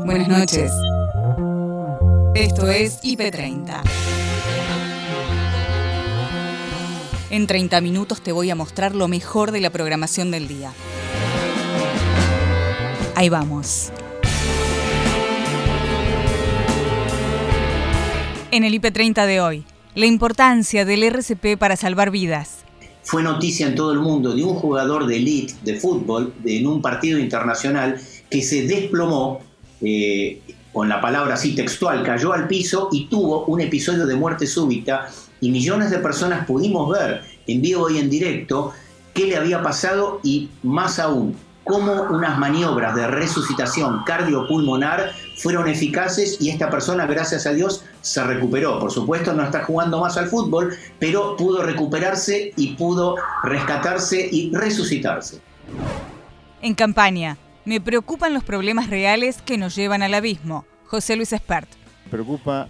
Buenas noches. Esto es IP30. En 30 minutos te voy a mostrar lo mejor de la programación del día. Ahí vamos. En el IP30 de hoy, la importancia del RCP para salvar vidas. Fue noticia en todo el mundo de un jugador de elite de fútbol en un partido internacional que se desplomó, eh, con la palabra así textual, cayó al piso y tuvo un episodio de muerte súbita y millones de personas pudimos ver en vivo y en directo qué le había pasado y más aún, cómo unas maniobras de resucitación cardiopulmonar fueron eficaces y esta persona, gracias a Dios, se recuperó. Por supuesto, no está jugando más al fútbol, pero pudo recuperarse y pudo rescatarse y resucitarse. En campaña, me preocupan los problemas reales que nos llevan al abismo. José Luis Espert. Preocupa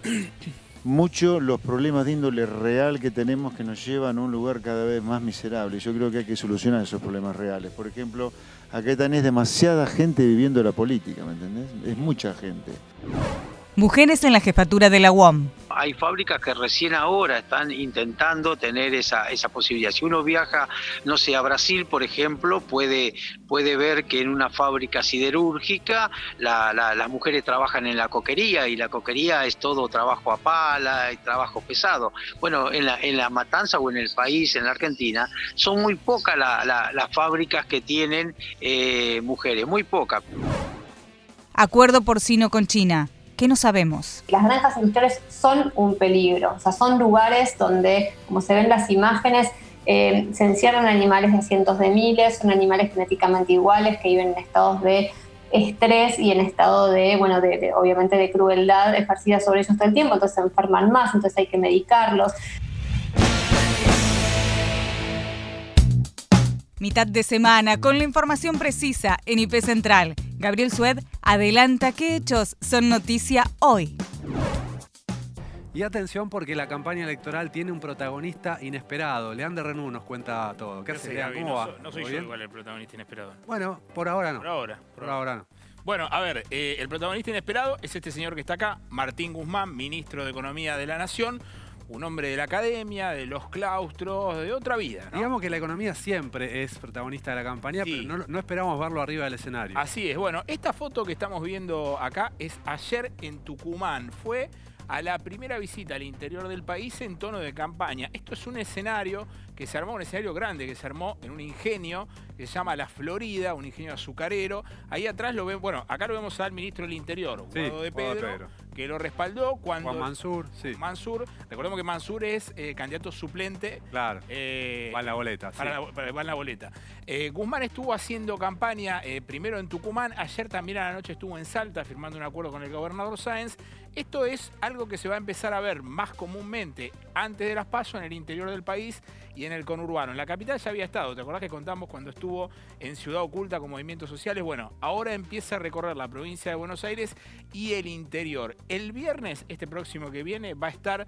mucho los problemas de índole real que tenemos que nos llevan a un lugar cada vez más miserable. Yo creo que hay que solucionar esos problemas reales. Por ejemplo, acá tenés demasiada gente viviendo la política, ¿me entendés? Es mucha gente. Mujeres en la jefatura de la UOM. Hay fábricas que recién ahora están intentando tener esa, esa posibilidad. Si uno viaja, no sé, a Brasil, por ejemplo, puede, puede ver que en una fábrica siderúrgica las mujeres trabajan en la coquería y la coquería es todo trabajo a pala y trabajo pesado. Bueno, en la, en la matanza o en el país, en la Argentina, son muy pocas las fábricas que tienen eh, mujeres, muy pocas. Acuerdo porcino con China. ¿Qué no sabemos? Las granjas industriales son un peligro, o sea, son lugares donde, como se ven las imágenes, eh, se encierran animales de cientos de miles, son animales genéticamente iguales que viven en estados de estrés y en estado de, bueno, de, obviamente de crueldad ejercida sobre ellos todo el tiempo, entonces se enferman más, entonces hay que medicarlos. Mitad de semana con la información precisa en IP Central. Gabriel Sued adelanta qué hechos son noticia hoy. Y atención porque la campaña electoral tiene un protagonista inesperado. Leandro Renú nos cuenta todo. ¿Qué hace, ¿Cómo va? No, soy yo igual el protagonista inesperado. Bueno, por ahora no. Por ahora. Por, ahora no. Bueno, a ver, eh, el protagonista inesperado es este señor que está acá, Martín Guzmán, ministro de Economía de la Nación un hombre de la academia, de los claustros, de otra vida. Digamos que la economía siempre es protagonista de la campaña, pero no, esperamos verlo arriba del escenario. Así es. Bueno, esta foto que estamos viendo acá es ayer en Tucumán. Fue a la primera visita al interior del país en tono de campaña. Esto es un escenario que se armó, un escenario grande que se armó en un ingenio que se llama La Florida, un ingenio azucarero. Ahí atrás lo ven, bueno, acá lo vemos al ministro del Interior, de Pedro, que lo respaldó cuando... Juan Mansur, sí. Mansur, recordemos que Mansur es eh, candidato suplente. Claro, eh, va en la boleta. Para va en la boleta. Eh, Guzmán estuvo haciendo campaña primero en Tucumán, ayer también a la noche estuvo en Salta firmando un acuerdo con el gobernador Sáenz. Esto es algo que se va a empezar a ver más comúnmente antes de las pasos en el interior del país y en el conurbano. En la capital ya había estado, ¿te acordás que contamos cuando estuvo en Ciudad Oculta con movimientos sociales? Bueno, ahora empieza a recorrer la provincia de Buenos Aires y el interior. El viernes, este próximo que viene, va a estar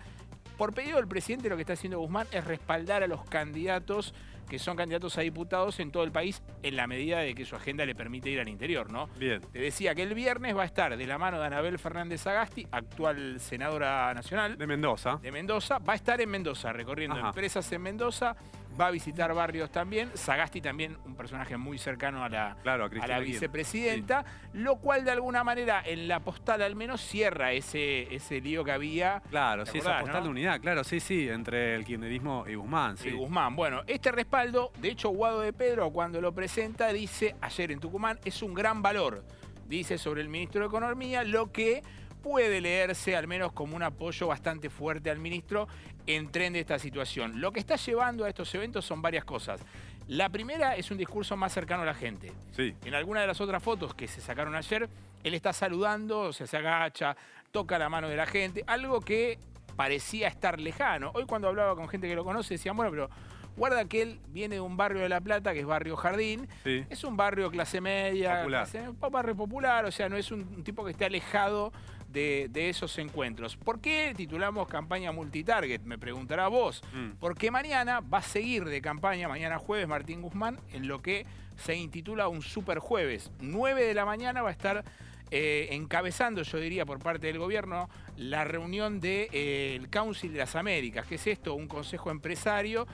por pedido del presidente, lo que está haciendo Guzmán es respaldar a los candidatos que son candidatos a diputados en todo el país en la medida de que su agenda le permite ir al interior, ¿no? Bien. Te decía que el viernes va a estar de la mano de Anabel Fernández Agasti, actual senadora nacional. De Mendoza. De Mendoza. Va a estar en Mendoza, recorriendo empresas en Mendoza, va a visitar barrios también. Sagasti también, un personaje muy cercano a la, a, la vicepresidenta, lo cual de alguna manera en la postal al menos cierra ese, ese lío que había. Claro, sí, esa postal de unidad, claro, sí, sí, entre el kirchnerismo y Guzmán. Sí. Y Guzmán. Bueno, este respaldo, de hecho, Guado de Pedro cuando lo presenta dice, ayer en Tucumán, es un gran valor, dice sobre el ministro de Economía, lo que puede leerse al menos como un apoyo bastante fuerte al ministro en tren de esta situación. Lo que está llevando a estos eventos son varias cosas. La primera es un discurso más cercano a la gente. Sí. En alguna de las otras fotos que se sacaron ayer, él está saludando, o sea, se agacha, toca la mano de la gente, algo que parecía estar lejano. Hoy cuando hablaba con gente que lo conoce decían, bueno, pero guarda que él viene de un barrio de La Plata, que es Barrio Jardín. Es un barrio clase media, popular. un barrio popular, o sea, no es un tipo que esté alejado de, esos encuentros. ¿Por qué titulamos campaña multitarget? Me preguntará vos. Mm. Porque mañana va a seguir de campaña, mañana jueves, Martín Guzmán, en lo que se intitula un super jueves. 9 de la mañana va a estar eh, encabezando, yo diría, por parte del gobierno, la reunión del de, eh, Council de las Américas. ¿Qué es esto? Un consejo empresario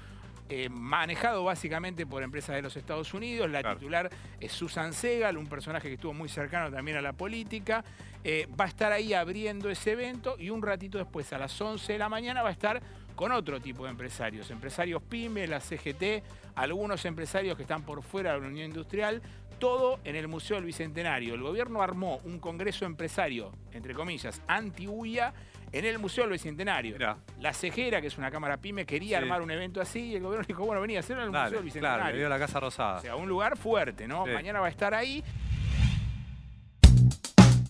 eh, manejado básicamente por empresas de los Estados Unidos. La titular es Susan Segal, un personaje que estuvo muy cercano también a la política. Eh, va a estar ahí abriendo ese evento y un ratito después, a las 11 de la mañana, va a estar con otro tipo de empresarios. Empresarios PYME, la CGT, algunos empresarios que están por fuera de la Unión Industrial, todo en el Museo del Bicentenario. El gobierno armó un congreso empresario, entre comillas, anti-UIA, en el Museo del Bicentenario. La Cejera, que es una cámara pyme, quería armar un evento así y el gobierno dijo, bueno, vení a hacerlo en el Museo del Bicentenario. Claro, le dio la Casa Rosada. O sea, un lugar fuerte, ¿no? Mañana va a estar ahí.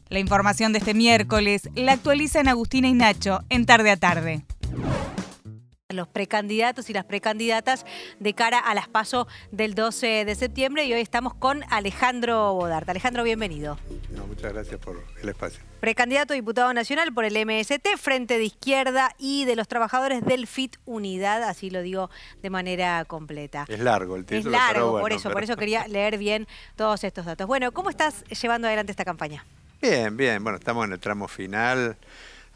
La información de este miércoles la actualizan Agustina y Nacho en Tarde a Tarde los precandidatos y las precandidatas de cara a las PASO del 12 de septiembre y hoy estamos con Alejandro Bodart. Alejandro, bienvenido. muchas gracias por el espacio. Precandidato a diputado nacional por el MST, Frente de Izquierda y de los trabajadores del FIT Unidad, así lo digo de manera completa. Es largo el título. Es largo, por eso, por eso quería leer bien todos estos datos. Bueno, ¿cómo estás llevando adelante esta campaña? Bien, bien, bueno, estamos en el tramo final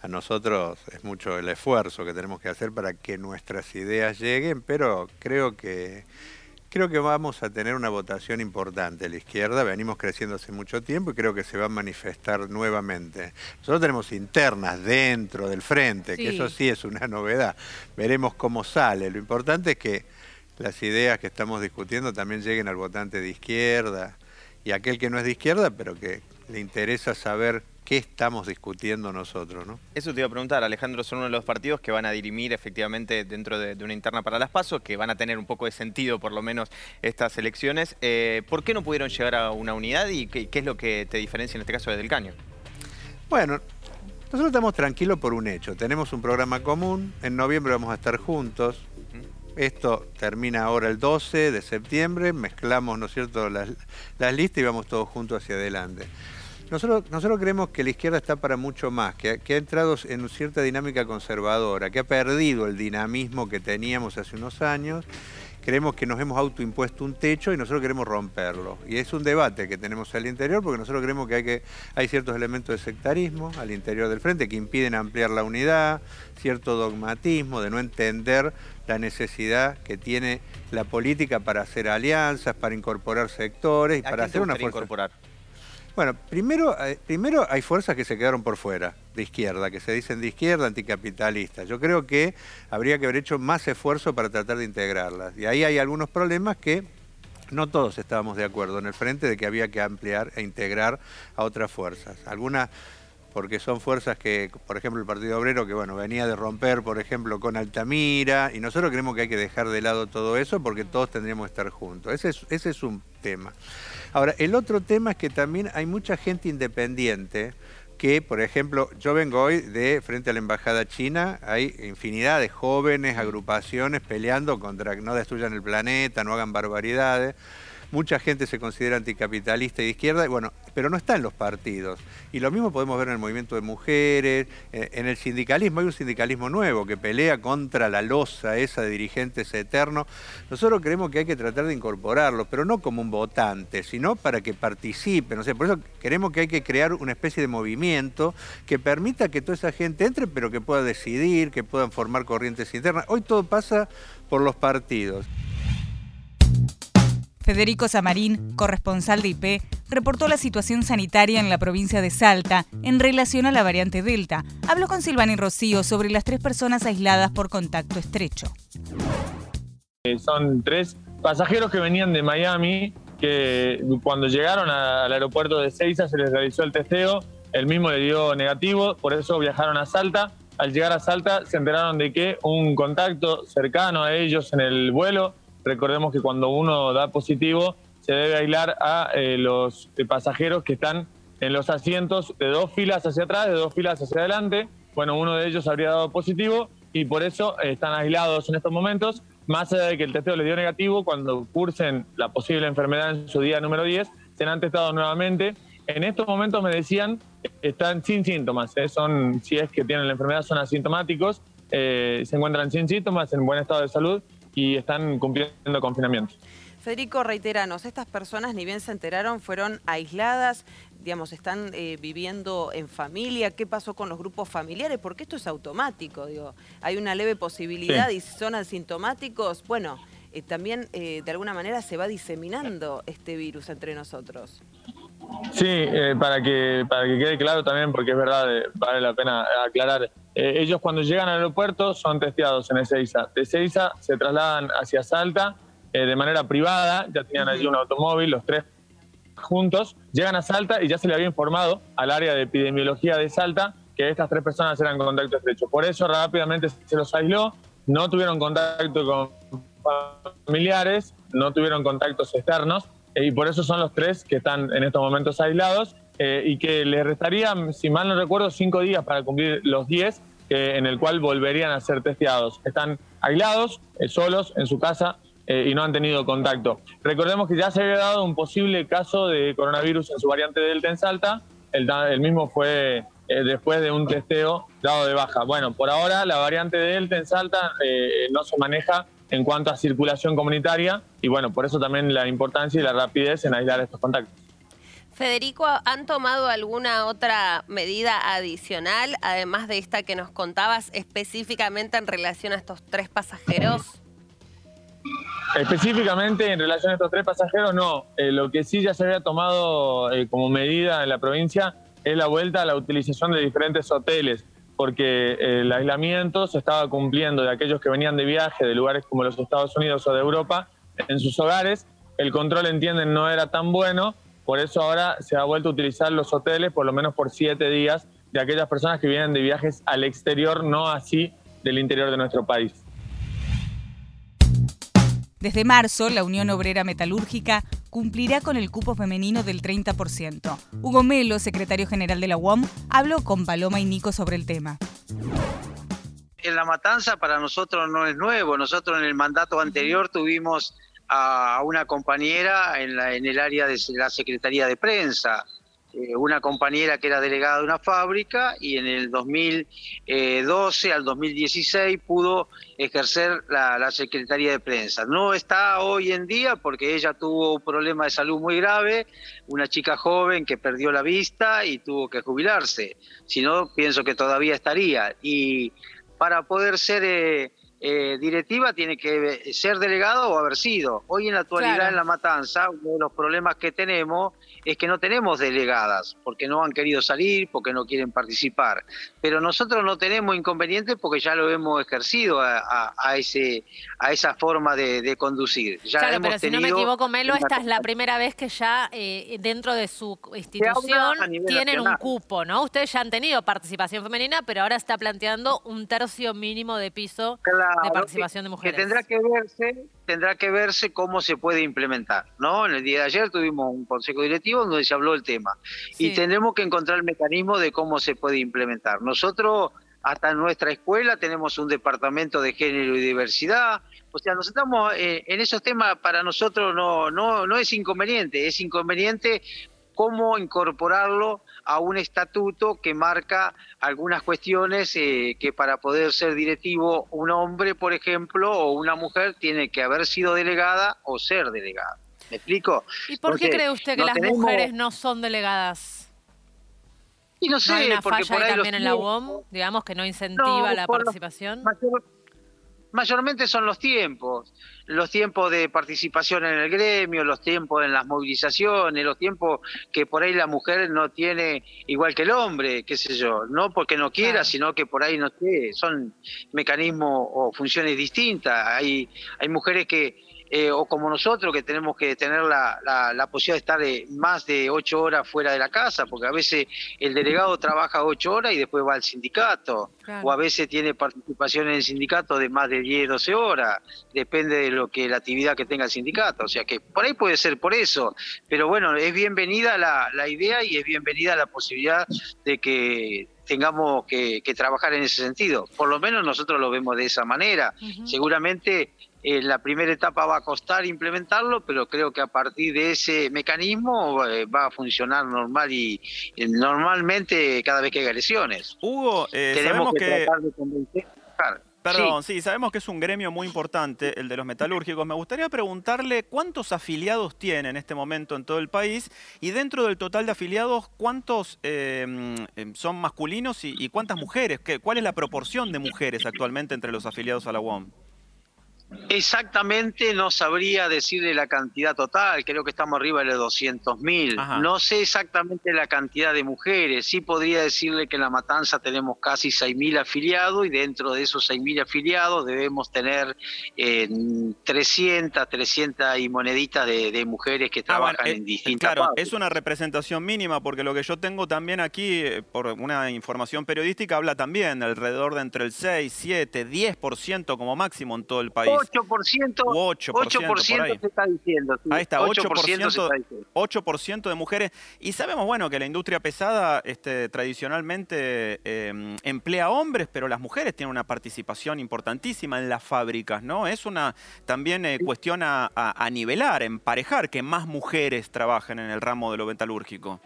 a nosotros es mucho el esfuerzo que tenemos que hacer para que nuestras ideas lleguen, pero creo que creo que vamos a tener una votación importante. La izquierda venimos creciendo hace mucho tiempo y creo que se va a manifestar nuevamente. Nosotros tenemos internas dentro del frente, que eso sí es una novedad. Veremos cómo sale. Lo importante es que las ideas que estamos discutiendo también lleguen al votante de izquierda y aquel que no es de izquierda, pero que le interesa saber qué estamos discutiendo nosotros. ¿no? Eso te iba a preguntar, Alejandro, son uno de los partidos que van a dirimir efectivamente dentro de, una interna para las pasos, que van a tener un poco de sentido por lo menos estas elecciones. Eh, ¿Por qué no pudieron llegar a una unidad y qué, es lo que te diferencia en este caso desde el caño? Bueno, nosotros estamos tranquilos por un hecho. Tenemos un programa común, en noviembre vamos a estar juntos. Esto termina ahora el 12 de septiembre, mezclamos, ¿no es cierto?, las, las listas y vamos todos juntos hacia adelante. Nosotros, nosotros creemos que la izquierda está para mucho más, que, ha entrado en cierta dinámica conservadora, que ha perdido el dinamismo que teníamos hace unos años. Creemos que nos hemos autoimpuesto un techo y nosotros queremos romperlo. Y es un debate que tenemos al interior porque nosotros creemos que hay, que, hay ciertos elementos de sectarismo al interior del frente que impiden ampliar la unidad, cierto dogmatismo de no entender la necesidad que tiene la política para hacer alianzas, para incorporar sectores y para hacer una fuerza. Incorporar? Bueno, primero, eh, primero hay fuerzas que se quedaron por fuera, de izquierda, que se dicen de izquierda, anticapitalistas. Yo creo que habría que haber hecho más esfuerzo para tratar de integrarlas. Y ahí hay algunos problemas que no todos estábamos de acuerdo en el frente de que había que ampliar e integrar a otras fuerzas. Algunas porque son fuerzas que, por ejemplo, el Partido Obrero, que bueno, venía de romper, por ejemplo, con Altamira, y nosotros creemos que hay que dejar de lado todo eso porque todos tendríamos que estar juntos. Ese es, ese es un tema. Ahora, el otro tema es que también hay mucha gente independiente que, por ejemplo, yo vengo hoy de frente a la Embajada China, hay infinidad de jóvenes, agrupaciones peleando contra que no destruyan el planeta, no hagan barbaridades mucha gente se considera anticapitalista y de izquierda, bueno, pero no está en los partidos. Y lo mismo podemos ver en el movimiento de mujeres, eh, en el sindicalismo, hay un sindicalismo nuevo que pelea contra la losa esa de dirigentes eternos. Nosotros creemos que hay que tratar de incorporarlo, pero no como un votante, sino para que participen. O sea, por eso queremos que hay que crear una especie de movimiento que permita que toda esa gente entre, pero que pueda decidir, que puedan formar corrientes internas. Hoy todo pasa por los partidos. Federico Samarín, corresponsal de IP, reportó la situación sanitaria en la provincia de Salta en relación a la variante Delta. Habló con Silvani Rocío sobre las tres personas aisladas por contacto estrecho. Eh, son tres pasajeros que venían de Miami, que cuando llegaron al aeropuerto de Ceiza se les realizó el testeo, el mismo le dio negativo, por eso viajaron a Salta. Al llegar a Salta se enteraron de que un contacto cercano a ellos en el vuelo Recordemos que cuando uno da positivo, se debe aislar a eh, los pasajeros que están en los asientos de dos filas hacia atrás, de dos filas hacia adelante. Bueno, uno de ellos habría dado positivo y por eso eh, están aislados en estos momentos. Más allá de que el testeo les dio negativo, cuando cursen la posible enfermedad en su día número 10, serán testados nuevamente. En estos momentos me decían, están sin síntomas, ¿eh? son, si es que tienen la enfermedad, son asintomáticos, se encuentran sin síntomas, en buen estado de salud y están cumpliendo confinamiento. Federico, reiteranos, estas personas ni bien se enteraron, fueron aisladas. digamos, están eh, viviendo en familia, qué pasó con los grupos familiares, porque esto es automático, digo, hay una leve posibilidad y si son asintomáticos, bueno, eh, también eh, de alguna manera se va diseminando este virus entre nosotros. Sí, para, que, para que quede claro también, porque es verdad, vale la pena aclarar, ellos cuando llegan al aeropuerto son testeados en Ezeiza, de Ezeiza se trasladan hacia Salta de manera privada, ya tenían allí un automóvil, los tres juntos, llegan a Salta y ya se le había informado al área de epidemiología de Salta que estas tres personas eran contacto estrecho. Por eso rápidamente se los aisló, no tuvieron contacto con familiares, no tuvieron contactos externos eh, y por eso son los tres que están en estos momentos aislados eh, y que les restarían, si mal no recuerdo, cinco días para cumplir los diez en el cual volverían a ser testeados. Están aislados, eh, solos, en su casa, eh, y no han tenido contacto. Recordemos que ya se había dado un posible caso de coronavirus en su variante Delta en Salta, el, mismo fue eh, después de un testeo dado de baja. Bueno, por ahora la variante Delta en Salta eh, no se maneja en cuanto a circulación comunitaria y bueno, por eso también la importancia y la rapidez en aislar estos contactos. Federico, ¿han tomado alguna otra medida adicional, además de esta que nos contabas específicamente en relación a estos tres pasajeros? Específicamente en relación a estos tres pasajeros, no. Eh, lo que sí ya se había tomado eh, como medida en la provincia es la vuelta a la utilización de diferentes hoteles, porque eh, el aislamiento se estaba cumpliendo de aquellos que venían de viaje de lugares como los Estados Unidos o de Europa en sus hogares. El control, entienden, no era tan bueno, por eso ahora se ha vuelto a utilizar los hoteles por lo menos por siete días de aquellas personas que vienen de viajes al exterior, no así del interior de nuestro país. Desde marzo, la Unión Obrera Metalúrgica cumplirá con el cupo femenino del 30%. Hugo Melo, secretario general de la UOM, habló con Paloma y Nico sobre el tema. En la matanza para nosotros no es nuevo. Nosotros en el mandato anterior tuvimos a una compañera en, en el área de la Secretaría de Prensa. Eh, una compañera que era delegada de una fábrica y en el 2012 al 2016 pudo ejercer la, Secretaría de Prensa. No está hoy en día porque ella tuvo un problema de salud muy grave, una chica joven que perdió la vista y tuvo que jubilarse. Si no, pienso que todavía estaría. Y para poder ser... Eh, eh, directiva tiene que ser delegado o haber sido. Hoy en la actualidad en la matanza, uno de los problemas que tenemos es que no tenemos delegadas, porque no han querido salir, porque no quieren participar. Pero nosotros no tenemos inconvenientes porque ya lo hemos ejercido a, ese, a esa forma de, conducir. Ya claro, pero si no me equivoco, Melo, esta es la primera vez que ya eh, dentro de su institución tienen un cupo, ¿no? Ustedes ya han tenido participación femenina, pero ahora está planteando un tercio mínimo de piso de participación de mujeres. Que tendrá que verse tendrá que verse cómo se puede implementar, ¿no? En el día de ayer tuvimos un consejo directivo donde se habló el tema y tendremos que encontrar el mecanismo de cómo se puede implementar. Nosotros hasta en nuestra escuela tenemos un departamento de género y diversidad, o sea, nos estamos eh, en esos temas para nosotros no no no es inconveniente, es inconveniente cómo incorporarlo a un estatuto que marca algunas cuestiones eh, que para poder ser directivo un hombre, por ejemplo, o una mujer tiene que haber sido delegada o ser delegada. ¿Me explico? ¿Y por qué cree usted que las mujeres no son delegadas? Y no sé, hay una porque falla también en la UOM, digamos, que no incentiva la participación? mayormente son los tiempos, los tiempos de participación en el gremio, los tiempos en las movilizaciones, los tiempos que por ahí la mujer no tiene igual que el hombre, qué sé yo, no porque no quiera, sino que por ahí no sé, son mecanismos o funciones distintas. Hay, hay mujeres que eh, o como nosotros que tenemos que tener la, la, posibilidad de estar de más de ocho horas fuera de la casa, porque a veces el delegado trabaja ocho horas y después va al sindicato, o a veces tiene participación en el sindicato de más de 10, 12 horas, depende de lo que la actividad que tenga el sindicato, o sea que por ahí puede ser por eso, pero bueno, es bienvenida la, la idea y es bienvenida la posibilidad de que tengamos que, trabajar en ese sentido. Por lo menos nosotros lo vemos de esa manera. Seguramente en eh, la primera etapa va a costar implementarlo, pero creo que a partir de ese mecanismo eh, va a funcionar normal y, normalmente cada vez que hay agresiones. Hugo, eh, tenemos que, tratar de convencer. Perdón, sí. sabemos que es un gremio muy importante, el de los metalúrgicos. Me gustaría preguntarle cuántos afiliados tiene en este momento en todo el país y dentro del total de afiliados, cuántos em, em, son masculinos y, cuántas mujeres. ¿Cuál es la proporción de mujeres actualmente entre los afiliados a la UOM? Exactamente no sabría decirle la cantidad total, creo que estamos arriba de los 200 mil. No sé exactamente la cantidad de mujeres, sí podría decirle que en La Matanza tenemos casi 6 mil afiliados y dentro de esos 6 mil afiliados debemos tener eh, 300, 300 y moneditas de, mujeres que ah, trabajan eh, en distintas Claro, es una representación mínima porque lo que yo tengo también aquí, eh, por una información periodística, habla también alrededor de entre el 6, 7, 10% como máximo en todo el país. 8%, 8%, se está diciendo. Ahí está, 8%, de mujeres. Y sabemos, bueno, que la industria pesada este, tradicionalmente em, emplea hombres, pero las mujeres tienen una participación importantísima en las fábricas, ¿no? Es una también eh, cuestión a, a, nivelar, emparejar, que más mujeres trabajen en el ramo de lo metalúrgico.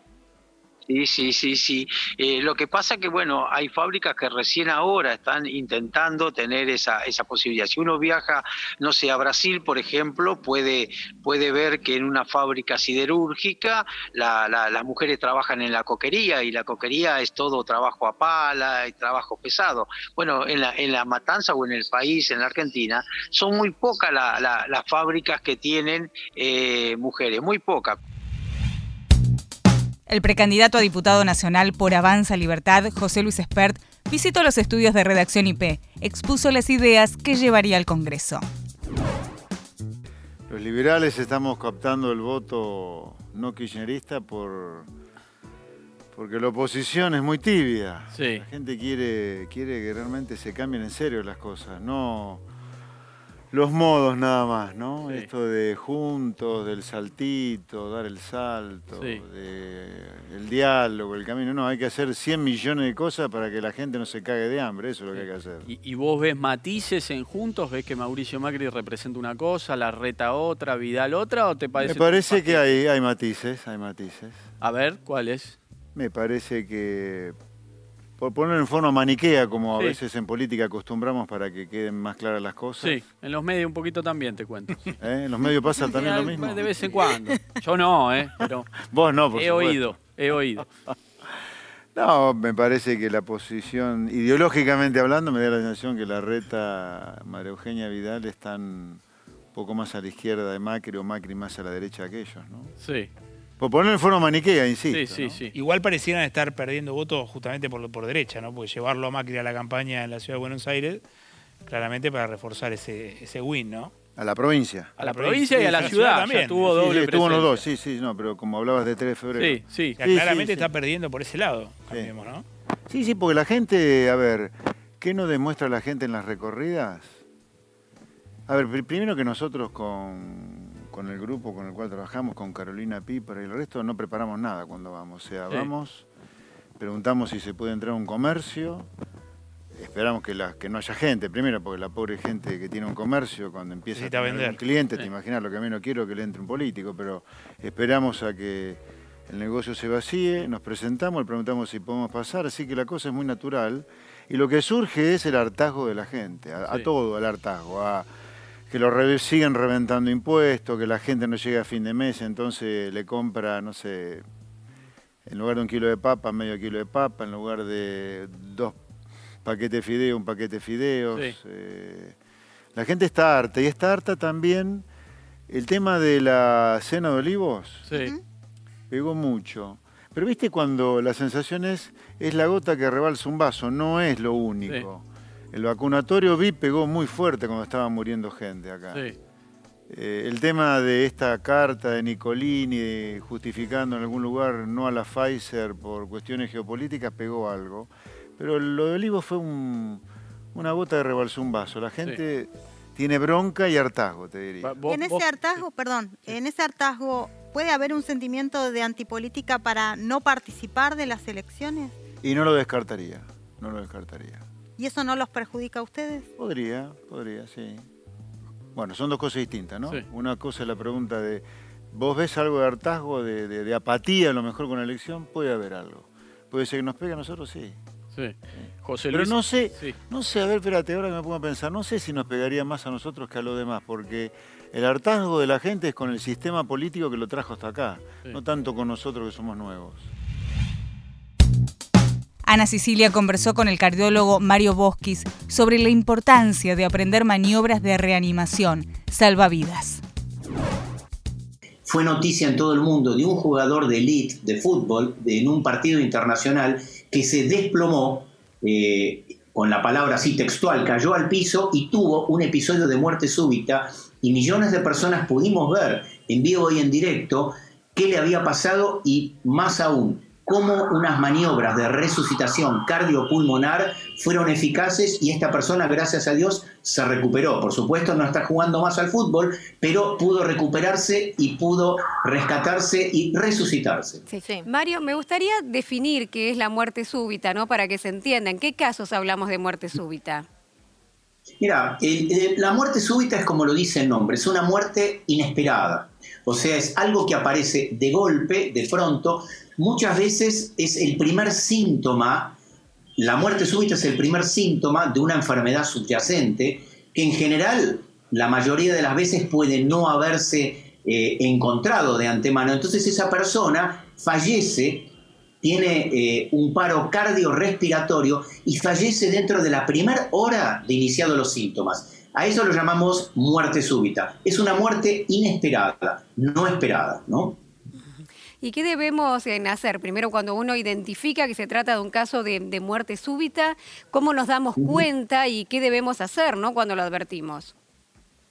Sí, sí, sí, sí. Eh, lo que pasa que, bueno, hay fábricas que recién ahora están intentando tener esa, esa posibilidad. Si uno viaja, no sé, a Brasil, por ejemplo, puede, puede ver que en una fábrica siderúrgica las mujeres trabajan en la coquería y la coquería es todo trabajo a pala y trabajo pesado. Bueno, en la, en la matanza o en el país, en la Argentina, son muy pocas las fábricas que tienen eh, mujeres, muy pocas. El precandidato a diputado nacional por Avanza Libertad, José Luis Espert, visitó los estudios de redacción IP, expuso las ideas que llevaría al Congreso. Los liberales estamos captando el voto no kirchnerista por porque la oposición es muy tibia. La gente quiere, quiere que realmente se cambien en serio las cosas, no los modos nada más, ¿no? Esto de juntos, del saltito, dar el salto, el diálogo, el camino. No, hay que hacer 100 millones de cosas para que la gente no se cague de hambre, eso es lo que hay que hacer. ¿Y, vos ves matices en juntos? ¿Ves que Mauricio Macri representa una cosa, la reta otra, Vidal otra? ¿O te parece Me parece que hay, hay matices, hay matices. A ver, ¿cuáles? Me parece que por ponerlo en forma maniquea, como a veces en política acostumbramos para que queden más claras las cosas. Sí, en los medios un poquito también, te cuento. ¿Eh? ¿En los medios pasa también lo mismo? De vez en cuando. Yo no, ¿eh? Pero Vos no, por He oído, he oído. No, me parece que la posición, ideológicamente hablando, me da la sensación que la reta María Eugenia Vidal están un poco más a la izquierda de Macri o Macri más a la derecha de aquellos, ¿no? Sí. Por ponerlo en forma maniquea, insisto. Sí, sí, sí. Igual parecieran estar perdiendo votos justamente por, por derecha, ¿no? Porque llevarlo a Macri a la campaña en la ciudad de Buenos Aires, claramente para reforzar ese, ese win, ¿no? A la provincia. A la provincia y a la, ciudad, también. Tuvo doble sí, estuvo los dos, sí, sí, no, pero como hablabas de 3 de febrero. Sí, sí. claramente está perdiendo por ese lado, ¿no? Sí, sí, porque la gente, a ver, ¿qué nos demuestra la gente en las recorridas? A ver, primero que nosotros con con el grupo con el cual trabajamos, con Carolina Piper y el resto, no preparamos nada cuando vamos. O sea, vamos, preguntamos si se puede entrar a un comercio, esperamos que, la, que no haya gente, primero porque la pobre gente que tiene un comercio, cuando empieza a tener un cliente, te imaginas lo que menos quiero que le entre un político, pero esperamos a que el negocio se vacíe, nos presentamos, le preguntamos si podemos pasar, así que la cosa es muy natural. Y lo que surge es el hartazgo de la gente, a, a todo el hartazgo, a que lo siguen reventando impuestos, que la gente no llega a fin de mes, entonces le compra, no sé, en lugar de un kilo de papa, medio kilo de papa, en lugar de dos paquetes de fideos, un paquete de fideos. Eh, la gente está harta y está harta también el tema de la cena de olivos. Sí. Pegó mucho. Pero viste cuando la sensación es, es la gota que rebalsa un vaso, no es lo único. El vacunatorio vi pegó muy fuerte cuando estaba muriendo gente acá. Eh, el tema de esta carta de Nicolini justificando en algún lugar no a la Pfizer por cuestiones geopolíticas pegó algo. Pero lo de Olivo fue una gota de rebalsó un vaso. La gente tiene bronca y hartazgo, te diría. en ese hartazgo, perdón, en ese hartazgo, ¿puede haber un sentimiento de antipolítica para no participar de las elecciones? Y no lo descartaría, no lo descartaría. ¿Y eso no los perjudica a ustedes? Podría, podría, sí. Bueno, son dos cosas distintas, ¿no? Una cosa es la pregunta de, ¿vos ves algo de hartazgo, de, apatía a lo mejor con la elección? Puede haber algo. Puede ser que nos pegue a nosotros, sí. Sí. José Pero Luis. no sé, Sí. no sé, a ver, espérate, ahora que me pongo a pensar, no sé si nos pegaría más a nosotros que a los demás, porque el hartazgo de la gente es con el sistema político que lo trajo hasta acá, no tanto con nosotros que somos nuevos. Ana Sicilia conversó con el cardiólogo Mario Bosquis sobre la importancia de aprender maniobras de reanimación, salvavidas. Fue noticia en todo el mundo de un jugador de elite de fútbol en un partido internacional que se desplomó, eh, con la palabra así textual, cayó al piso y tuvo un episodio de muerte súbita y millones de personas pudimos ver en vivo y en directo qué le había pasado y más aún, cómo unas maniobras de resucitación cardiopulmonar fueron eficaces y esta persona, gracias a Dios, se recuperó. Por supuesto, no está jugando más al fútbol, pero pudo recuperarse y pudo rescatarse y resucitarse. Sí. Mario, me gustaría definir qué es la muerte súbita, ¿no? Para que se entienda. ¿En qué casos hablamos de muerte súbita? Mira, el- el- la muerte súbita es como lo dice el nombre, es una muerte inesperada. O sea, es algo que aparece de golpe, de pronto. Muchas veces es el primer síntoma, la muerte súbita es el primer síntoma de una enfermedad subyacente que en general la mayoría de las veces puede no haberse eh, encontrado de antemano. Entonces esa persona fallece tiene eh, un paro cardiorrespiratorio y fallece dentro de la primera hora de iniciado los síntomas. A eso lo llamamos muerte súbita. Es una muerte inesperada, no esperada, ¿no? ¿Y qué debemos eh, hacer? Primero, cuando uno identifica que se trata de un caso de, de muerte súbita, ¿cómo nos damos cuenta y qué debemos hacer ¿no? cuando lo advertimos?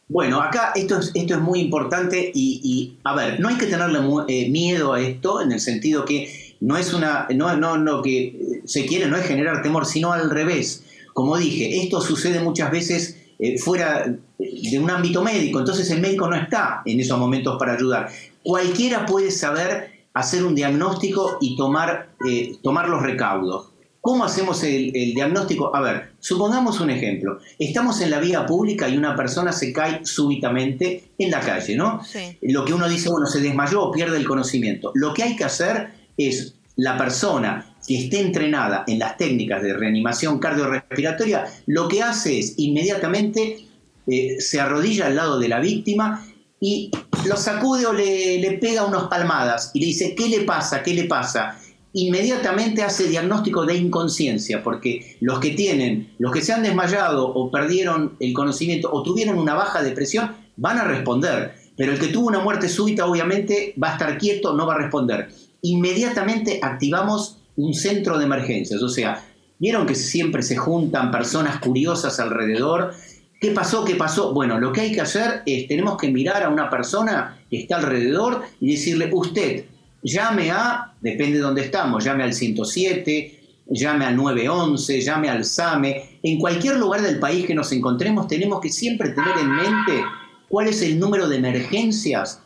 Bueno, acá esto es, esto es muy importante y, y, a ver, no hay que tenerle eh, miedo a esto en el sentido que no es una, no, no, lo que se quiere no es generar temor, sino al revés. Como dije, esto sucede muchas veces eh, fuera de un ámbito médico, entonces el médico no está en esos momentos para ayudar. Cualquiera puede saber hacer un diagnóstico y tomar, eh, tomar los recaudos. ¿Cómo hacemos el, el diagnóstico? A ver, supongamos un ejemplo. Estamos en la vía pública y una persona se cae súbitamente en la calle, ¿no? Lo que uno dice, bueno, se desmayó o pierde el conocimiento. Lo que hay que hacer es la persona que esté entrenada en las técnicas de reanimación cardiorrespiratoria, lo que hace es inmediatamente eh, se arrodilla al lado de la víctima y lo sacude o le, le pega unas palmadas y le dice, ¿qué le pasa? ¿Qué le pasa? Inmediatamente hace diagnóstico de inconsciencia, porque los que tienen, los que se han desmayado o perdieron el conocimiento o tuvieron una baja depresión, van a responder. Pero el que tuvo una muerte súbita, obviamente, va a estar quieto, no va a responder. Inmediatamente activamos un centro de emergencias. O sea, vieron que siempre se juntan personas curiosas alrededor. ¿Qué pasó? ¿Qué pasó? Bueno, lo que hay que hacer es, tenemos que mirar a una persona que está alrededor y decirle, usted, llame a, depende de dónde estamos, llame al 107, llame al 911, llame al SAME. En cualquier lugar del país que nos encontremos, tenemos que siempre tener en mente cuál es el número de emergencias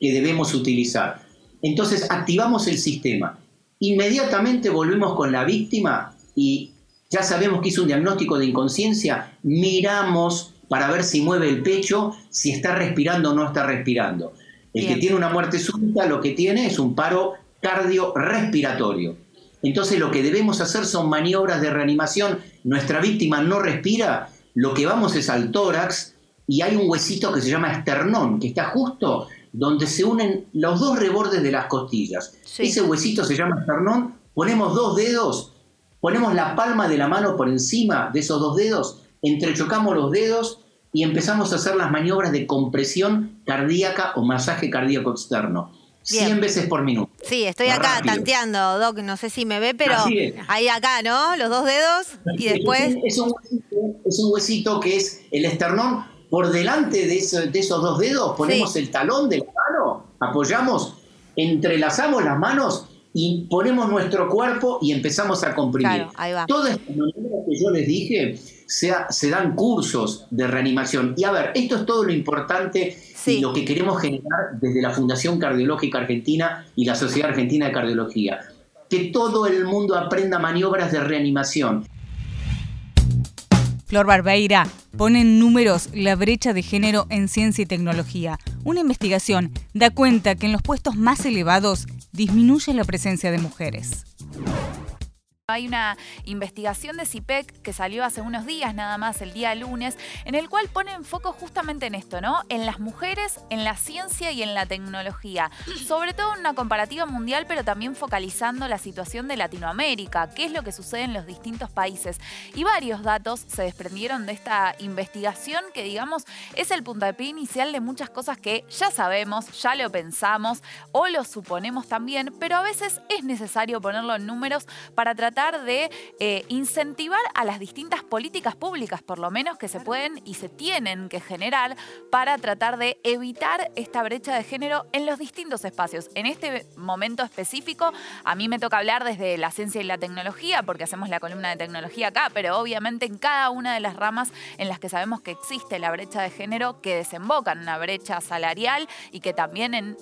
que debemos utilizar. Entonces activamos el sistema. Inmediatamente volvemos con la víctima y ya sabemos que hizo un diagnóstico de inconsciencia, miramos para ver si mueve el pecho, si está respirando o no está respirando. El que tiene una muerte súbita lo que tiene es un paro cardiorrespiratorio. Entonces lo que debemos hacer son maniobras de reanimación. Nuestra víctima no respira, lo que vamos es al tórax y hay un huesito que se llama esternón, que está justo donde se unen los dos rebordes de las costillas. Ese huesito se llama esternón, ponemos dos dedos, ponemos la palma de la mano por encima de esos dos dedos, entrechocamos los dedos y empezamos a hacer las maniobras de compresión cardíaca o masaje cardíaco externo. Bien. 100 veces por minuto. Sí, estoy Más acá rápido. tanteando, Doc, no sé si me ve, pero ahí acá, ¿no? Los dos dedos y después... Es un, huesito, es un huesito que es el esternón. Por delante de, eso- de esos dos dedos ponemos Sí. el talón de la mano, apoyamos, entrelazamos las manos y ponemos nuestro cuerpo y empezamos a comprimir. Claro. Todas estas maneras que yo les dije se, se dan cursos de reanimación. Y a ver, esto es todo lo importante y lo que queremos generar desde la Fundación Cardiológica Argentina y la Sociedad Argentina de Cardiología. Que todo el mundo aprenda maniobras de reanimación. Flor Barbeira pone en números la brecha de género en ciencia y tecnología. Una investigación da cuenta que en los puestos más elevados disminuye la presencia de mujeres. Hay una investigación de CIPEC que salió hace unos días nada más, el día lunes, en el cual pone en foco justamente en esto, ¿no? En las mujeres, en la ciencia y en la tecnología. Sobre todo en una comparativa mundial, pero también focalizando la situación de Latinoamérica, qué es lo que sucede en los distintos países. Y varios datos se desprendieron de esta investigación que, digamos, es el puntapié inicial de muchas cosas que ya sabemos, ya lo pensamos o lo suponemos también, pero a veces es necesario ponerlo en números para tratar de eh, incentivar a las distintas políticas públicas, por lo menos que se pueden y se tienen que generar para tratar de evitar esta brecha de género en los distintos espacios. En este momento específico, a mí me toca hablar desde la ciencia y la tecnología, porque hacemos la columna de tecnología acá, pero obviamente en cada una de las ramas en las que sabemos que existe la brecha de género, que desemboca en una brecha salarial y que también en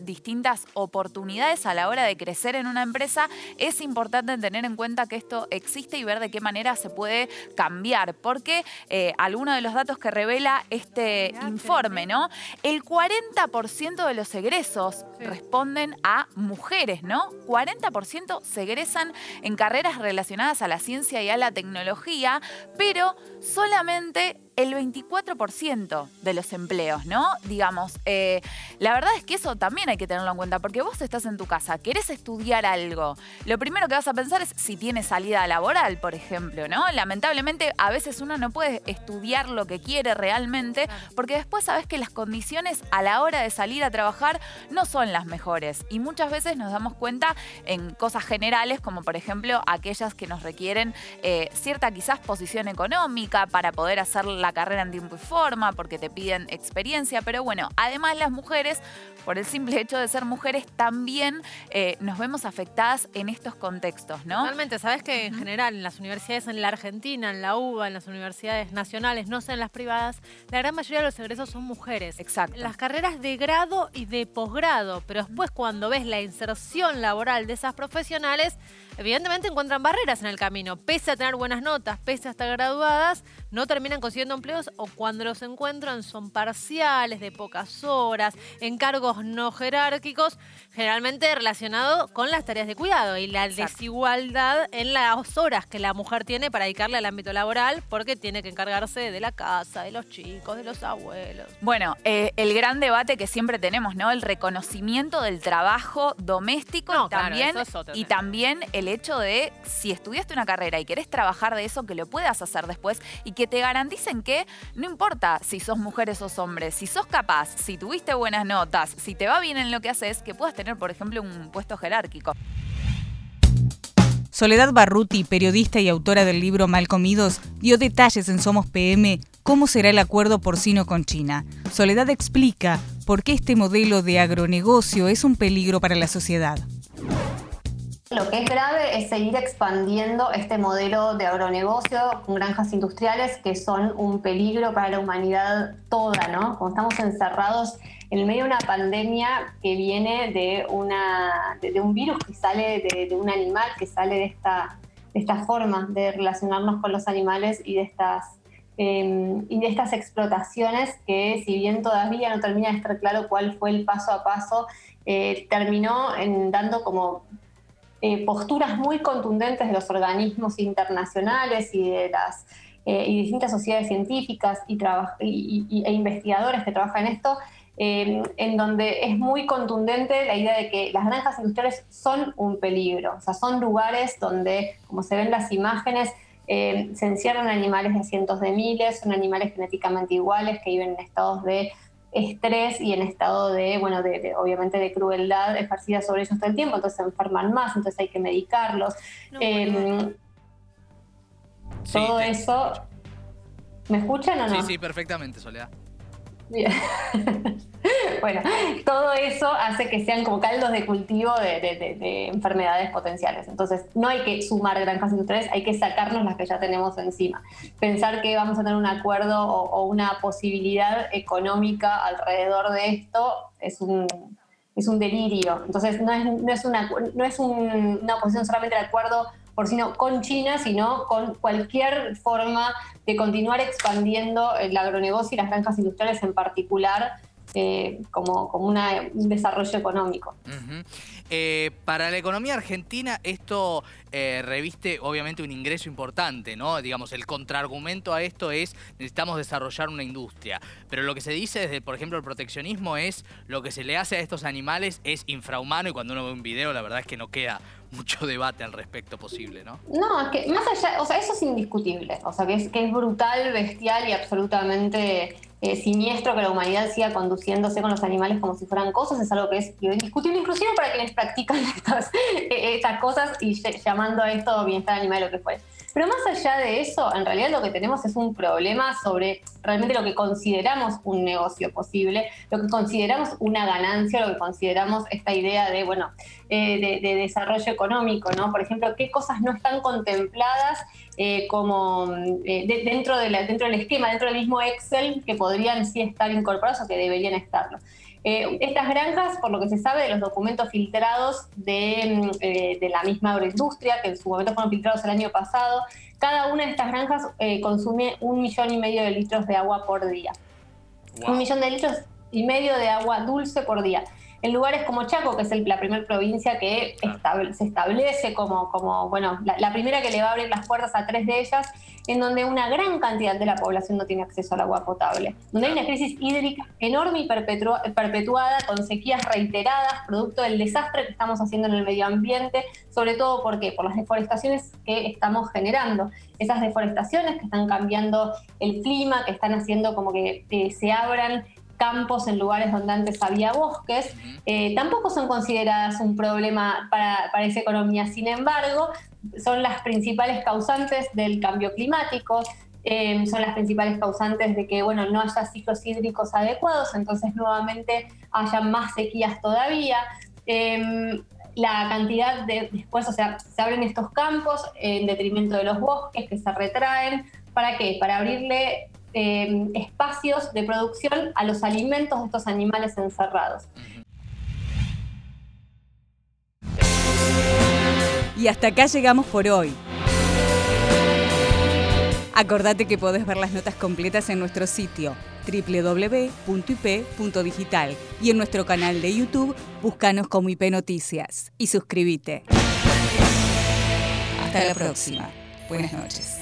distintas oportunidades a la hora de crecer en una empresa, es importante tener en cuenta que esto existe y ver de qué manera se puede cambiar, porque eh, alguno de los datos que revela este informe, ¿no? El 40% de los egresos responden a mujeres, ¿no? 40% se egresan en carreras relacionadas a la ciencia y a la tecnología, pero solamente el 24% de los empleos, ¿no? Digamos, eh, la verdad es que eso también hay que tenerlo en cuenta, porque vos estás en tu casa, querés estudiar algo, lo primero que vas a pensar es si tienes salida laboral, por ejemplo, ¿no? Lamentablemente a veces uno no puede estudiar lo que quiere realmente, porque después sabes que las condiciones a la hora de salir a trabajar no son las mejores, y muchas veces nos damos cuenta en cosas generales, como por ejemplo aquellas que nos requieren eh, cierta quizás posición económica para poder hacer la carrera en tiempo y forma, porque te piden experiencia, pero bueno, además las mujeres, por el simple hecho de ser mujeres, también eh, nos vemos afectadas en estos contextos, ¿no? Totalmente, sabes que en general en las universidades en la Argentina, en la UBA, en las universidades nacionales, no sé en las privadas, la gran mayoría de los egresos son mujeres. Exacto. Las carreras de grado y de posgrado, pero después cuando ves la inserción laboral de esas profesionales, evidentemente encuentran barreras en el camino. Pese a tener buenas notas, pese a estar graduadas, no terminan consiguiendo empleos o cuando los encuentran son parciales, de pocas horas, encargos no jerárquicos, generalmente relacionado con las tareas de cuidado y la desigualdad en las horas que la mujer tiene para dedicarle al ámbito laboral porque tiene que encargarse de la casa, de los chicos, de los abuelos. Bueno, eh, el gran debate que siempre tenemos, ¿no? El reconocimiento del trabajo doméstico también, y también el hecho de si estudiaste una carrera y querés trabajar de eso, que lo puedas hacer después y que te garanticen que no importa si sos mujer o sos hombre, si sos capaz, si tuviste buenas notas, si te va bien en lo que haces, que puedas tener, por ejemplo, un puesto jerárquico. Soledad Barruti, periodista y autora del libro Mal Comidos, dio detalles en Somos PM cómo será el acuerdo porcino con China. Soledad explica por qué este modelo de agronegocio es un peligro para la sociedad. Lo que es grave es seguir expandiendo este modelo de agronegocio con granjas industriales que son un peligro para la humanidad toda, ¿no? Como estamos encerrados en medio de una pandemia que viene de, una, de, un virus que sale de, un animal, que sale de esta, esta forma de relacionarnos con los animales y de estas em, y de estas explotaciones que si bien todavía no termina de estar claro cuál fue el paso a paso, eh, terminó en, dando como eh, posturas muy contundentes de los organismos internacionales y de las eh, y distintas sociedades científicas y, y, e investigadores que trabajan en esto, eh, en donde es muy contundente la idea de que las granjas industriales son un peligro, o sea, son lugares donde, como se ven las imágenes, se encierran animales de cientos de miles, son animales genéticamente iguales que viven en estados de estrés y en estado de, bueno, de, obviamente de crueldad ejercida sobre ellos todo el tiempo, entonces se enferman más, entonces hay que medicarlos. Em, todo eso... ¿Me escuchan o no? Sí, sí, perfectamente, Soledad. Bien. bueno, todo eso hace que sean como caldos de cultivo de, enfermedades potenciales. Entonces, no hay que sumar granjas industriales, hay que sacarnos las que ya tenemos encima. Pensar que vamos a tener un acuerdo o, una posibilidad económica alrededor de esto es un, es un delirio. Entonces, no es, no es, una, no es una posición solamente de acuerdo por sino con China, sino con cualquier forma de continuar expandiendo el agronegocio y las granjas industriales en particular eh, como, como un desarrollo económico. Eh, para la economía argentina esto eh, reviste obviamente un ingreso importante, ¿no? Digamos, el contraargumento a esto es necesitamos desarrollar una industria. Pero lo que se dice desde, por ejemplo, el proteccionismo es lo que se le hace a estos animales es infrahumano y cuando uno ve un video la verdad es que no queda mucho debate al respecto posible, ¿no? No, es que más allá, o sea, eso es indiscutible, o sea, que es, que es brutal, bestial y absolutamente eh, siniestro que la humanidad siga conduciéndose con los animales como si fueran cosas, es algo que es indiscutible inclusive para quienes practican estas, eh, estas cosas y llamando a esto bienestar animal o lo que fuere. Pero más allá de eso, en realidad lo que tenemos es un problema sobre realmente lo que consideramos un negocio posible, lo que consideramos una ganancia, lo que consideramos esta idea de, bueno, eh, de, desarrollo económico, ¿no? Por ejemplo, qué cosas no están contempladas eh, como eh, dentro, de dentro del esquema, dentro del mismo Excel, que podrían sí estar incorporados o que deberían estarlo. Eh, estas granjas, por lo que se sabe de los documentos filtrados de, mm, eh, de, la misma agroindustria, que en su momento fueron filtrados el año pasado, cada una de estas granjas eh, consume un millón y medio de litros de agua por día. Un millón de litros y medio de agua dulce por día en lugares como Chaco, que es la primera provincia que se establece como, como bueno, la, primera que le va a abrir las puertas a tres de ellas, en donde una gran cantidad de la población no tiene acceso al agua potable, donde hay una crisis hídrica enorme y perpetuada, con sequías reiteradas, producto del desastre que estamos haciendo en el medio ambiente, sobre todo porque por las deforestaciones que estamos generando. Esas deforestaciones que están cambiando el clima, que están haciendo como que eh, se abran campos en lugares donde antes había bosques, eh, tampoco son consideradas un problema para, esa economía. Sin embargo, son las principales causantes del cambio climático, eh, son las principales causantes de que bueno, no haya ciclos hídricos adecuados, entonces nuevamente haya más sequías todavía. Em, la cantidad de después, o sea, se abren estos campos en detrimento de los bosques que se retraen. ¿Para qué? Para abrirle Em, espacios de producción a los alimentos de estos animales encerrados. Y hasta acá llegamos por hoy. Acordate que podés ver las notas completas en nuestro sitio www.ip.digital y en nuestro canal de YouTube búscanos como IP Noticias y suscríbete. Hasta la próxima. Buenas noches.